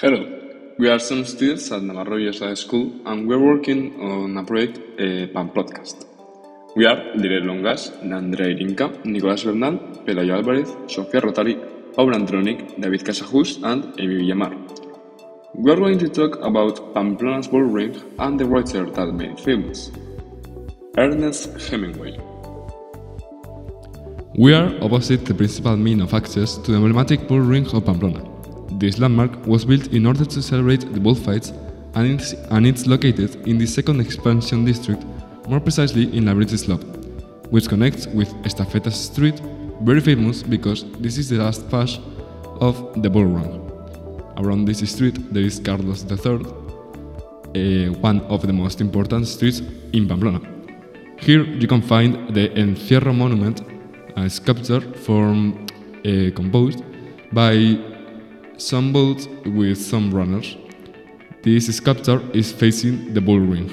Hello, we are some students at Navarro High School and we're working on a project, a Pan Podcast. We are Lire Longas, Andrea Irinka, Nicolás Bernal, Pelayo Álvarez, Sofía Rotari, Paul Andronic, David Casajus, and Amy Villamar. We are going to talk about Pamplona's bull ring and the writer that made famous, Ernest Hemingway. We are opposite the principal mean of access to the emblematic bull ring of Pamplona. This landmark was built in order to celebrate the bullfights and it's, and it's located in the second expansion district, more precisely in La Slope, which connects with Estafeta Street, very famous because this is the last pass of the bull run. Around this street there is Carlos III, uh, one of the most important streets in Pamplona. Here you can find the Encierro monument, a sculpture from, uh, composed by boats with some runners. This sculpture is facing the bull ring.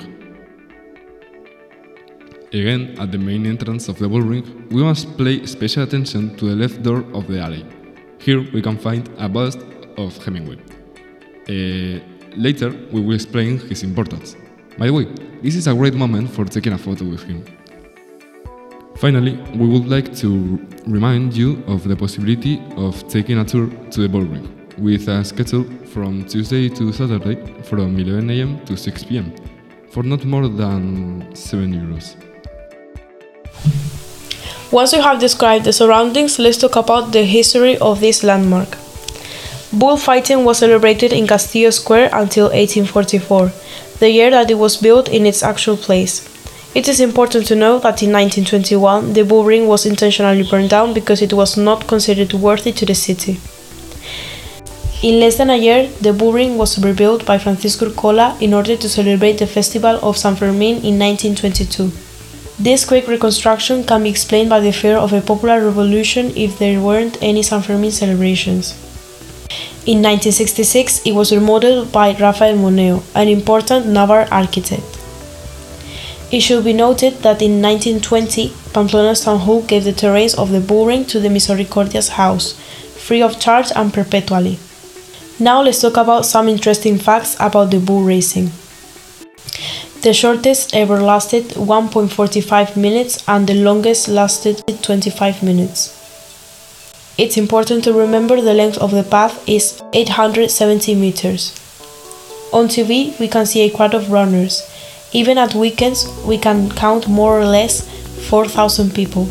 Again, at the main entrance of the bull ring, we must pay special attention to the left door of the alley. Here we can find a bust of Hemingway. Uh, later, we will explain his importance. By the way, this is a great moment for taking a photo with him. Finally, we would like to remind you of the possibility of taking a tour to the bull ring with a schedule from Tuesday to Saturday from 11 am to 6 pm for not more than 7 euros. Once we have described the surroundings, let's talk about the history of this landmark. Bullfighting was celebrated in Castillo Square until 1844, the year that it was built in its actual place. It is important to know that in 1921 the bull ring was intentionally burned down because it was not considered worthy to the city. In less than a year, the bull ring was rebuilt by Francisco Urcola in order to celebrate the festival of San Fermin in 1922. This quick reconstruction can be explained by the fear of a popular revolution if there weren't any San Fermin celebrations. In 1966, it was remodeled by Rafael Moneo, an important Navarre architect. It should be noted that in 1920, Pamplona's town hall gave the terrains of the bullring to the Misericordias house, free of charge and perpetually. Now let's talk about some interesting facts about the bull racing. The shortest ever lasted 1.45 minutes and the longest lasted 25 minutes. It's important to remember the length of the path is 870 meters. On TV, we can see a crowd of runners. Even at weekends, we can count more or less 4,000 people.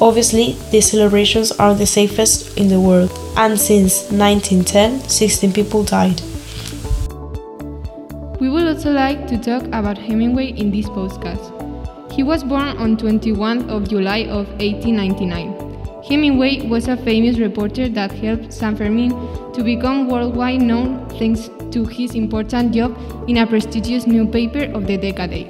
Obviously, these celebrations are the safest in the world, and since 1910, 16 people died. We would also like to talk about Hemingway in this podcast. He was born on 21st of July of 1899. Hemingway was a famous reporter that helped San Fermin to become worldwide known thanks to his important job in a prestigious newspaper of the decade.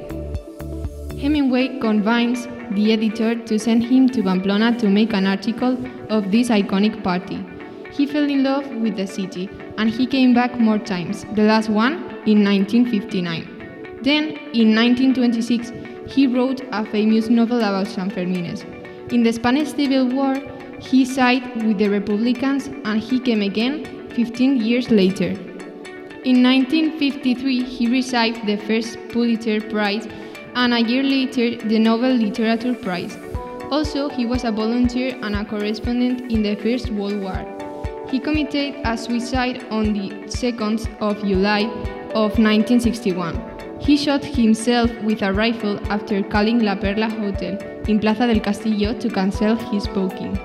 Hemingway convinced the editor to send him to Pamplona to make an article of this iconic party. He fell in love with the city and he came back more times, the last one in 1959. Then, in 1926, he wrote a famous novel about San Fermines. In the Spanish Civil War, he sided with the Republicans and he came again 15 years later. In 1953, he received the first Pulitzer Prize and a year later the Nobel Literature Prize. Also, he was a volunteer and a correspondent in the First World War. He committed a suicide on the 2nd of July of 1961. He shot himself with a rifle after calling La Perla Hotel in Plaza del Castillo to cancel his booking.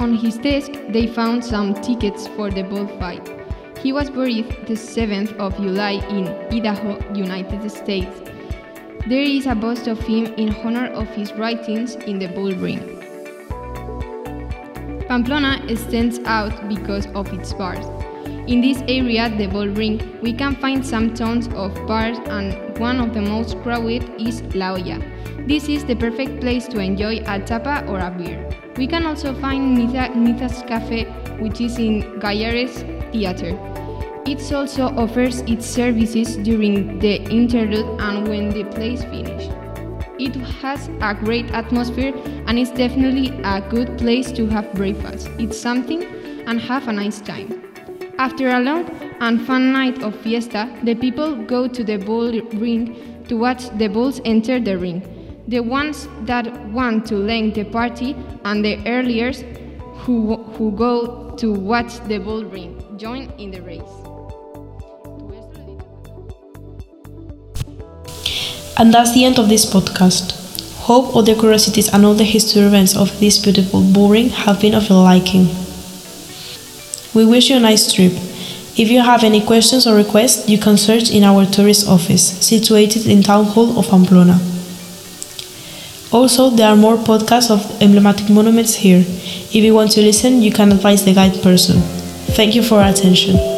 On his desk, they found some tickets for the bullfight. He was buried the 7th of July in Idaho, United States. There is a bust of him in honor of his writings in the bull ring. Pamplona stands out because of its bars. In this area, the bull ring, we can find some tons of bars and one of the most crowded is La Olla. This is the perfect place to enjoy a tapa or a beer. We can also find Niza's Cafe, which is in Gayarre's Theater. It also offers its services during the interlude and when the plays finish. It has a great atmosphere and is definitely a good place to have breakfast, eat something, and have a nice time. After a long and fun night of fiesta, the people go to the bull ring to watch the bulls enter the ring. The ones that want to length the party and the earliers who, who go to watch the bull ring join in the race. And that's the end of this podcast. Hope all the curiosities and all the history events of this beautiful bull ring have been of your liking. We wish you a nice trip. If you have any questions or requests, you can search in our tourist office, situated in Town Hall of Pamplona. Also, there are more podcasts of emblematic monuments here. If you want to listen, you can advise the guide person. Thank you for attention.